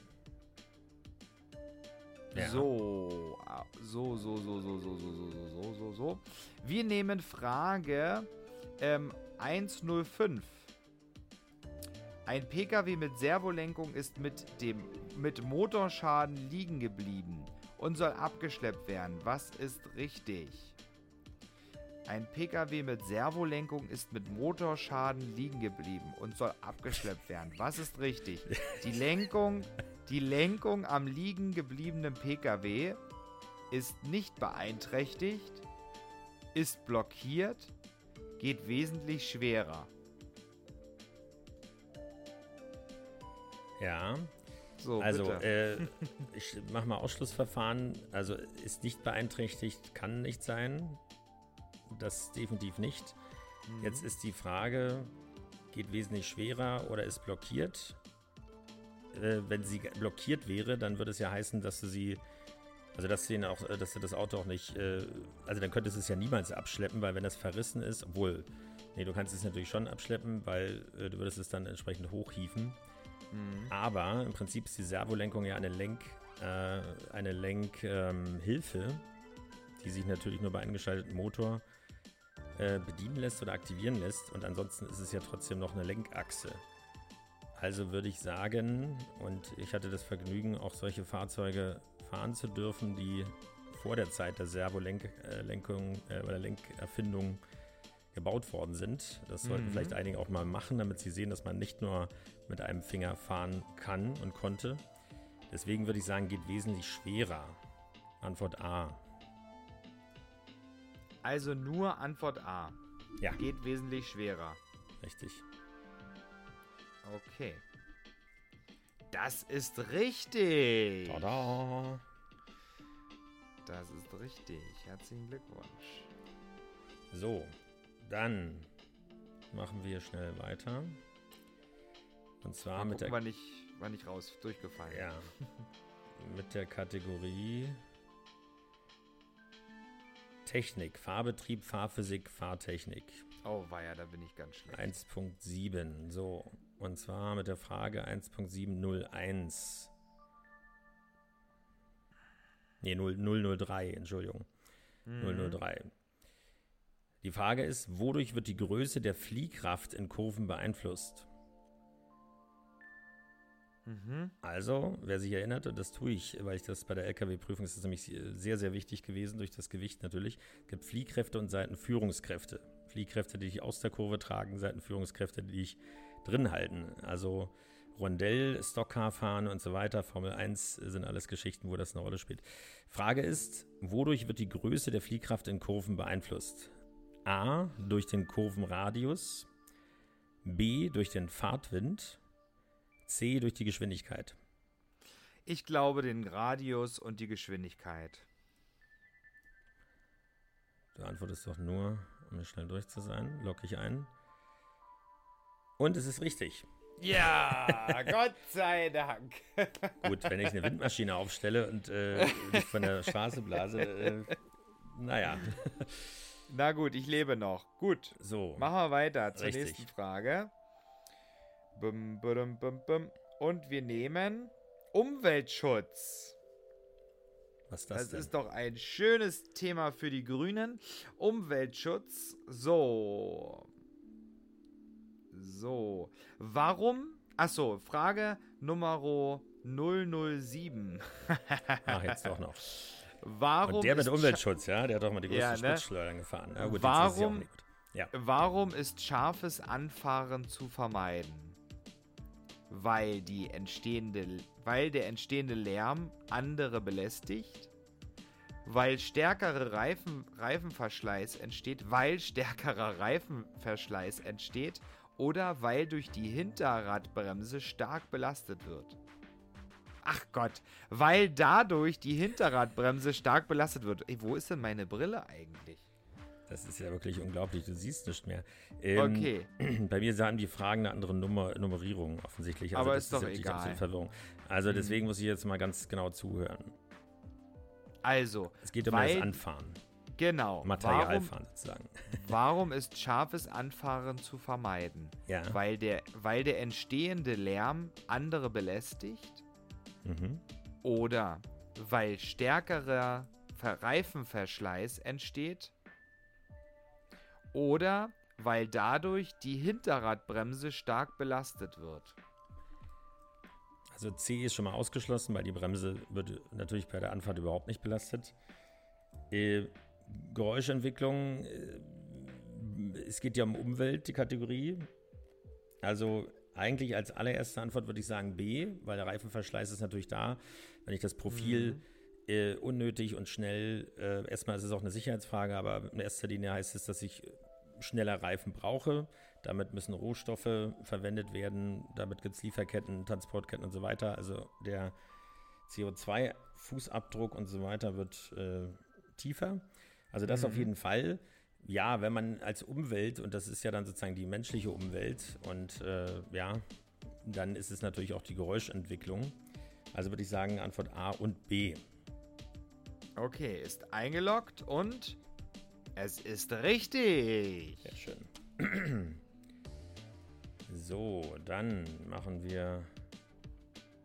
Ja. So, so, so, so, so, so, so, so, so, so, so. Wir nehmen Frage ähm, 105. Ein PKW mit Servolenkung ist mit dem mit Motorschaden liegen geblieben und soll abgeschleppt werden. Was ist richtig? Ein Pkw mit Servolenkung ist mit Motorschaden liegen geblieben und soll abgeschleppt werden. Was ist richtig? Die Lenkung, die Lenkung am liegen gebliebenen Pkw ist nicht beeinträchtigt, ist blockiert, geht wesentlich schwerer. Ja. So, also, äh, ich mache mal Ausschlussverfahren. Also, ist nicht beeinträchtigt, kann nicht sein. Das definitiv nicht. Mhm. Jetzt ist die Frage, geht wesentlich schwerer oder ist blockiert? Äh, wenn sie blockiert wäre, dann würde es ja heißen, dass du sie, also dass du, auch, äh, dass du das Auto auch nicht, äh, also dann könntest du es ja niemals abschleppen, weil wenn das verrissen ist, obwohl, nee, du kannst es natürlich schon abschleppen, weil äh, du würdest es dann entsprechend hochhieven. Mhm. Aber im Prinzip ist die Servolenkung ja eine Lenk, äh, eine Lenkhilfe, die sich natürlich nur bei eingeschaltetem Motor äh, bedienen lässt oder aktivieren lässt. Und ansonsten ist es ja trotzdem noch eine Lenkachse. Also würde ich sagen, und ich hatte das Vergnügen, auch solche Fahrzeuge fahren zu dürfen, die vor der Zeit der Servolenkung äh, oder Lenkerfindung gebaut worden sind. Das sollten Mhm. vielleicht einige auch mal machen, damit sie sehen, dass man nicht nur mit einem Finger fahren kann und konnte. Deswegen würde ich sagen, geht wesentlich schwerer. Antwort A. Also nur Antwort A. Ja. Geht wesentlich schwerer. Richtig. Okay. Das ist richtig. Tada! Das ist richtig. Herzlichen Glückwunsch. So, dann machen wir schnell weiter. Und zwar Mal mit gucken, der, wann ich, wann ich raus durchgefallen ja, mit der Kategorie Technik, Fahrbetrieb, Fahrphysik, Fahrtechnik. Oh, weia, da bin ich ganz schlecht. 1.7. So, und zwar mit der Frage 1.701. Nee, 0, 003, Entschuldigung. Mhm. 003. Die Frage ist, wodurch wird die Größe der Fliehkraft in Kurven beeinflusst? Mhm. Also, wer sich erinnert, und das tue ich, weil ich das bei der LKW-Prüfung ist das nämlich sehr, sehr wichtig gewesen, durch das Gewicht natürlich, Es gibt Fliehkräfte und Seitenführungskräfte. Fliehkräfte, die dich aus der Kurve tragen, Seitenführungskräfte, die dich drin halten. Also Rondell, Stockcar fahren und so weiter, Formel 1 sind alles Geschichten, wo das eine Rolle spielt. Frage ist, wodurch wird die Größe der Fliehkraft in Kurven beeinflusst? A, durch den Kurvenradius, B, durch den Fahrtwind, C, durch die Geschwindigkeit. Ich glaube den Radius und die Geschwindigkeit. Du antwortest doch nur, um schnell durch zu sein. Lock ich ein. Und es ist richtig. Ja, Gott sei Dank. Gut, wenn ich eine Windmaschine aufstelle und äh, von der Straße blase, äh, naja. Na gut, ich lebe noch. Gut, So. machen wir weiter zur Richtig. nächsten Frage. Und wir nehmen Umweltschutz. Was ist das, Das denn? ist doch ein schönes Thema für die Grünen. Umweltschutz. So. So. Warum? Achso, Frage Nummer 007. Ach, jetzt doch noch. Warum Und der mit Umweltschutz, ja, der hat doch mal die größten Ja, ne? Spritzschleudern gefahren. Ja, gut, jetzt ist auch Warum- nicht gut. Ja, Warum ist scharfes Anfahren zu vermeiden? Weil, die entstehende, weil der entstehende Lärm andere belästigt? Weil stärkere Reifen, Reifenverschleiß entsteht? Weil stärkerer Reifenverschleiß entsteht? Oder weil durch die Hinterradbremse stark belastet wird? Ach Gott, weil dadurch die Hinterradbremse stark belastet wird. Ey, wo ist denn meine Brille eigentlich? Das ist ja wirklich unglaublich. Du siehst nicht mehr. Ähm, Okay. Bei mir haben die Fragen eine andere Nummer, Nummerierung offensichtlich. Also Aber das ist doch natürlich egal. Mhm. Verwirrung. Also deswegen muss ich jetzt mal ganz genau zuhören. Also, Es geht um das Anfahren, Genau. Warum, Materialfahren sozusagen. warum ist scharfes Anfahren zu vermeiden? Ja. Weil der, weil der entstehende Lärm andere belästigt? Mhm. Oder weil stärkerer Ver- Reifenverschleiß entsteht? Oder weil dadurch die Hinterradbremse stark belastet wird? Also C ist schon mal ausgeschlossen, weil die Bremse wird natürlich bei der Anfahrt überhaupt nicht belastet. Äh, Geräuschentwicklung, äh, es geht ja um Umwelt, die Kategorie. Also eigentlich als allererste Antwort würde ich sagen B, weil der Reifenverschleiß ist natürlich da. Wenn ich das Profil mhm. Äh, unnötig und schnell, äh, erstmal ist es auch eine Sicherheitsfrage, aber in erster Linie heißt es, dass ich schneller Reifen brauche. Damit müssen Rohstoffe verwendet werden, damit gibt es Lieferketten, Transportketten und so weiter. Also der CO2-Fußabdruck und so weiter wird äh, tiefer. Also das mhm. auf jeden Fall. Ja, wenn man als Umwelt, und das ist ja dann sozusagen die menschliche Umwelt, und äh, ja, dann ist es natürlich auch die Geräuschentwicklung. Also würde ich sagen, Antwort A und B. Okay, ist eingeloggt und es ist richtig. Sehr schön. So, dann machen wir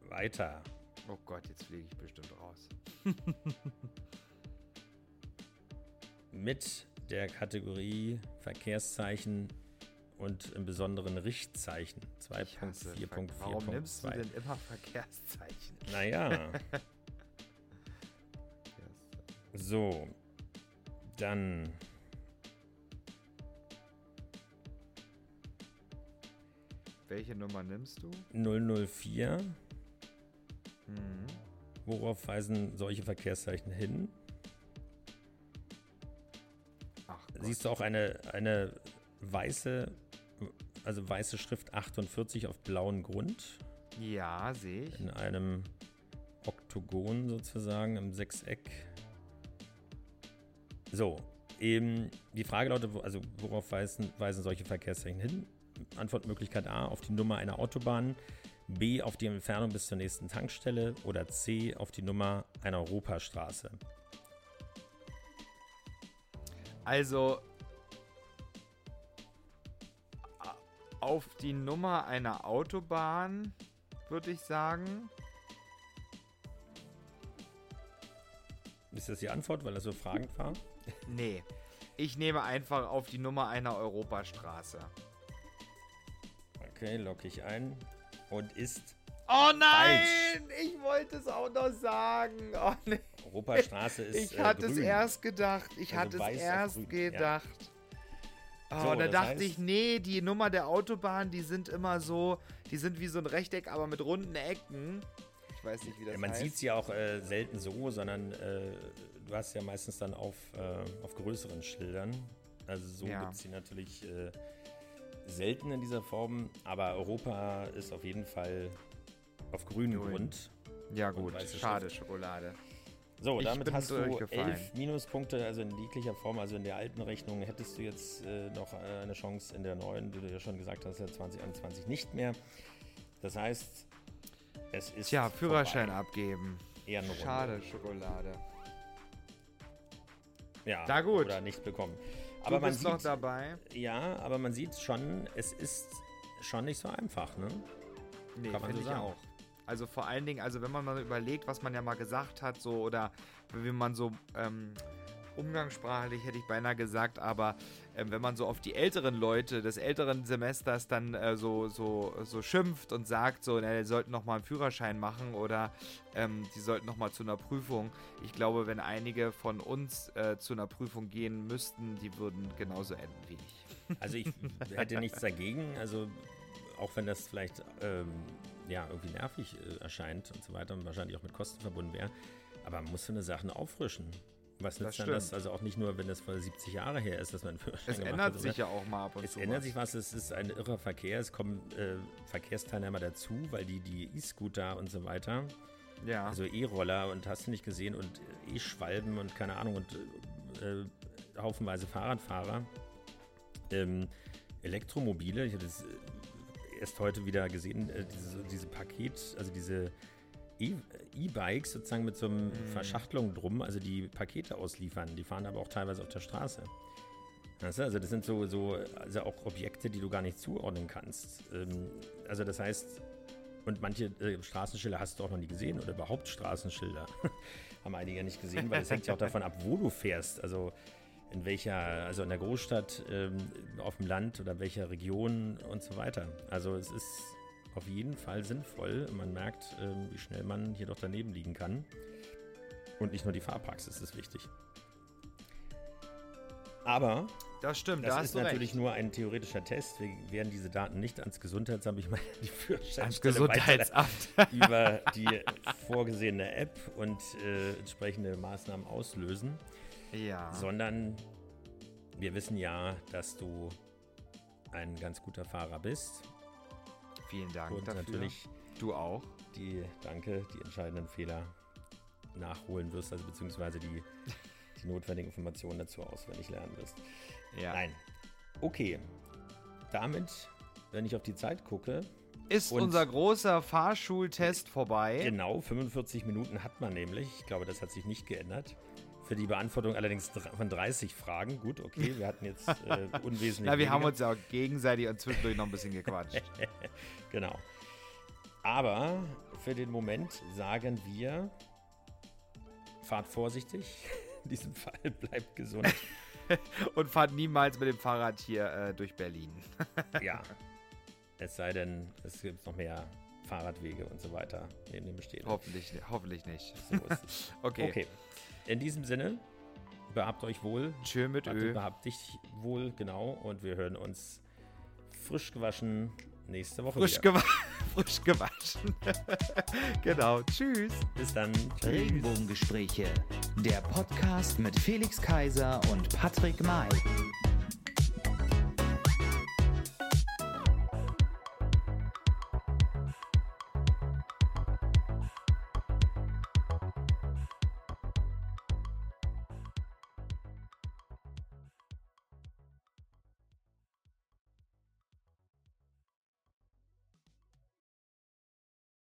weiter. Oh Gott, jetzt fliege ich bestimmt raus. Mit der Kategorie Verkehrszeichen und im Besonderen Richtzeichen. 2.4.4. Warum nimmst du denn immer Verkehrszeichen? Naja. so, dann Welche Nummer nimmst du? 004. Mhm. Worauf weisen solche Verkehrszeichen hin? Ach Siehst du auch eine, eine weiße, also weiße Schrift 48 auf blauem Grund? Ja, sehe ich. In einem Oktogon sozusagen, im Sechseck. So, eben die Frage lautet, also worauf weisen, weisen solche Verkehrszeichen hin? Antwortmöglichkeit A auf die Nummer einer Autobahn, B auf die Entfernung bis zur nächsten Tankstelle oder C auf die Nummer einer Europastraße. Also auf die Nummer einer Autobahn würde ich sagen. Ist das die Antwort, weil er so fragend war? Nee. Ich nehme einfach auf die Nummer einer Europastraße. Okay, locke ich ein. Und ist. Oh nein! Falsch. Ich wollte es auch noch sagen. Oh nee. Europastraße ist. Ich hatte äh, es erst gedacht. Ich also hatte es erst gedacht. Ja. Oh, so, da dachte ich, nee, die Nummer der Autobahn, die sind immer so, die sind wie so ein Rechteck, aber mit runden Ecken. Ich weiß nicht, wie das ja, man heißt. sieht sie auch äh, selten so, sondern äh, du hast ja meistens dann auf, äh, auf größeren Schildern. Also so ja. gibt es sie natürlich äh, selten in dieser Form, aber Europa ist auf jeden Fall auf grünem Grün. Grund. Ja gut, schade Schrift. Schokolade. So, damit hast du elf Minuspunkte, also in jeglicher Form, also in der alten Rechnung hättest du jetzt äh, noch äh, eine Chance in der neuen, die du ja schon gesagt hast, ja 2021 nicht mehr. Das heißt, es ist. Ja, Führerschein vorbei. abgeben. Ehrenrunde. Schade, Schokolade. Ja, Na gut. oder nicht bekommen. Aber du bist man sieht, doch dabei. Ja, aber man sieht schon, es ist schon nicht so einfach, ne? Nee, Kann man so sagen. auch. Also vor allen Dingen, also wenn man mal überlegt, was man ja mal gesagt hat, so oder wie man so ähm, umgangssprachlich hätte ich beinahe gesagt, aber äh, wenn man so auf die älteren Leute des älteren Semesters dann äh, so, so, so schimpft und sagt, so, na, die sollten nochmal einen Führerschein machen oder ähm, die sollten nochmal zu einer Prüfung. Ich glaube, wenn einige von uns äh, zu einer Prüfung gehen müssten, die würden genauso enden wie ich. Also ich hätte nichts dagegen, also auch wenn das vielleicht ähm, ja, irgendwie nervig äh, erscheint und so weiter und wahrscheinlich auch mit Kosten verbunden wäre, aber man muss so eine Sachen auffrischen. Was nützt das dann das? Also auch nicht nur, wenn das vor 70 Jahre her ist, dass man Führerschein Es ändert hat, sich ja auch mal ab und es zu. Es ändert was. sich was, es ist ein irrer Verkehr, es kommen äh, Verkehrsteilnehmer dazu, weil die die E-Scooter und so weiter, ja. also E-Roller und hast du nicht gesehen und E-Schwalben und keine Ahnung und äh, haufenweise Fahrradfahrer, ähm, Elektromobile, ich habe das äh, erst heute wieder gesehen, äh, diese, diese Paket, also diese E-Bikes sozusagen mit so einem mhm. Verschachtelung drum, also die Pakete ausliefern. Die fahren aber auch teilweise auf der Straße. Weißt du? Also das sind so, so also auch Objekte, die du gar nicht zuordnen kannst. Ähm, also das heißt, und manche äh, Straßenschilder hast du auch noch nie gesehen oder überhaupt Straßenschilder. Haben einige nicht gesehen, weil es hängt ja auch davon ab, wo du fährst. Also in welcher, also in der Großstadt, ähm, auf dem Land oder welcher Region und so weiter. Also es ist auf jeden Fall sinnvoll. Man merkt, ähm, wie schnell man hier doch daneben liegen kann. Und nicht nur die Fahrpraxis ist wichtig. Aber Das stimmt, das da ist natürlich recht. nur ein theoretischer Test. Wir werden diese Daten nicht ans Gesundheitsamt, ich meine die ans Gesundheitsamt über die vorgesehene App und äh, entsprechende Maßnahmen auslösen. Ja. Sondern wir wissen ja, dass du ein ganz guter Fahrer bist. Vielen Dank und dafür. natürlich du auch. Die, danke, die entscheidenden Fehler nachholen wirst, also beziehungsweise die, die notwendigen Informationen dazu auswendig lernen wirst. Ja. Nein. Okay. Damit, wenn ich auf die Zeit gucke. Ist unser großer Fahrschultest vorbei? Genau, 45 Minuten hat man nämlich. Ich glaube, das hat sich nicht geändert. Für die Beantwortung allerdings von 30 Fragen. Gut, okay, wir hatten jetzt äh, unwesentlich. Na, wir weniger. haben uns ja auch gegenseitig und zwischendurch noch ein bisschen gequatscht. genau. Aber für den Moment sagen wir, fahrt vorsichtig. In diesem Fall bleibt gesund. und fahrt niemals mit dem Fahrrad hier äh, durch Berlin. ja. Es sei denn, es gibt noch mehr Fahrradwege und so weiter neben dem bestehenden. Hoffentlich, hoffentlich nicht. So okay. okay. In diesem Sinne, behabt euch wohl. Tschö mit Ö. Behabt dich wohl, genau. Und wir hören uns frisch gewaschen nächste Woche frisch wieder. frisch gewaschen. genau. Tschüss. Bis dann. Tschüss. Regenbogengespräche. Der Podcast mit Felix Kaiser und Patrick May.